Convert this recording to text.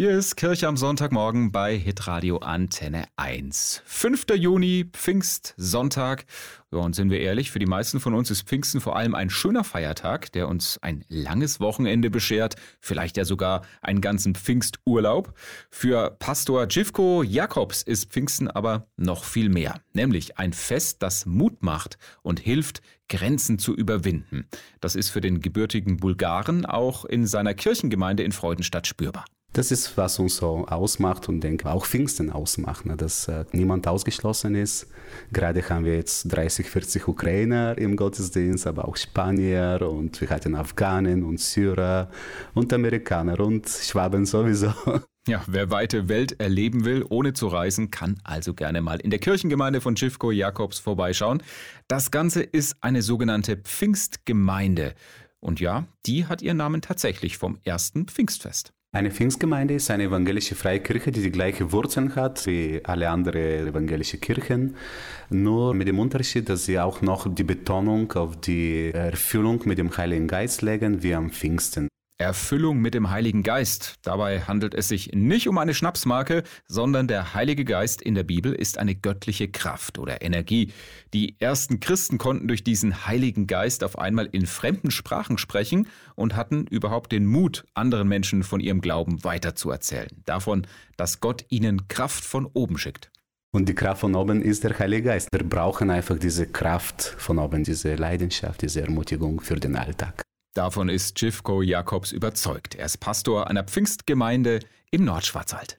Hier ist Kirche am Sonntagmorgen bei Hitradio Antenne 1. 5. Juni, Pfingstsonntag. Ja, und sind wir ehrlich, für die meisten von uns ist Pfingsten vor allem ein schöner Feiertag, der uns ein langes Wochenende beschert, vielleicht ja sogar einen ganzen Pfingsturlaub. Für Pastor Jivko Jakobs ist Pfingsten aber noch viel mehr, nämlich ein Fest, das Mut macht und hilft, Grenzen zu überwinden. Das ist für den gebürtigen Bulgaren auch in seiner Kirchengemeinde in Freudenstadt spürbar. Das ist, was uns so ausmacht und denke auch Pfingsten ausmacht, ne? dass äh, niemand ausgeschlossen ist. Gerade haben wir jetzt 30, 40 Ukrainer im Gottesdienst, aber auch Spanier und wir hatten Afghanen und Syrer und Amerikaner und Schwaben sowieso. Ja, wer weite Welt erleben will, ohne zu reisen, kann also gerne mal in der Kirchengemeinde von Schiffko Jakobs vorbeischauen. Das Ganze ist eine sogenannte Pfingstgemeinde. Und ja, die hat ihren Namen tatsächlich vom ersten Pfingstfest. Eine Pfingstgemeinde ist eine evangelische Freikirche, die die gleiche Wurzeln hat wie alle anderen evangelische Kirchen, nur mit dem Unterschied, dass sie auch noch die Betonung auf die Erfüllung mit dem Heiligen Geist legen wie am Pfingsten. Erfüllung mit dem Heiligen Geist. Dabei handelt es sich nicht um eine Schnapsmarke, sondern der Heilige Geist in der Bibel ist eine göttliche Kraft oder Energie. Die ersten Christen konnten durch diesen Heiligen Geist auf einmal in fremden Sprachen sprechen und hatten überhaupt den Mut, anderen Menschen von ihrem Glauben weiterzuerzählen. Davon, dass Gott ihnen Kraft von oben schickt. Und die Kraft von oben ist der Heilige Geist. Wir brauchen einfach diese Kraft von oben, diese Leidenschaft, diese Ermutigung für den Alltag. Davon ist Jivko Jakobs überzeugt. Er ist Pastor einer Pfingstgemeinde im Nordschwarzwald.